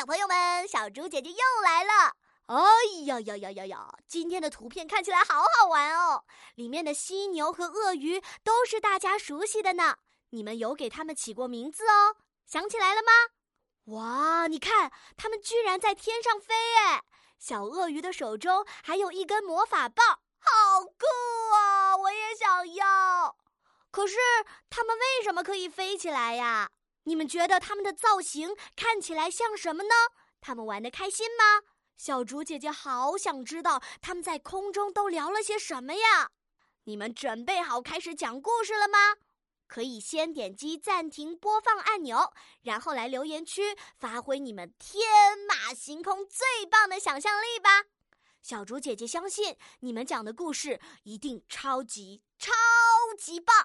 小朋友们，小猪姐姐又来了！哎呀呀呀呀呀！今天的图片看起来好好玩哦，里面的犀牛和鳄鱼都是大家熟悉的呢。你们有给它们起过名字哦？想起来了吗？哇，你看，它们居然在天上飞哎！小鳄鱼的手中还有一根魔法棒，好酷啊！我也想要。可是它们为什么可以飞起来呀？你们觉得它们的造型看起来像什么呢？它们玩的开心吗？小竹姐姐好想知道他们在空中都聊了些什么呀！你们准备好开始讲故事了吗？可以先点击暂停播放按钮，然后来留言区发挥你们天马行空最棒的想象力吧！小竹姐姐相信你们讲的故事一定超级超级棒。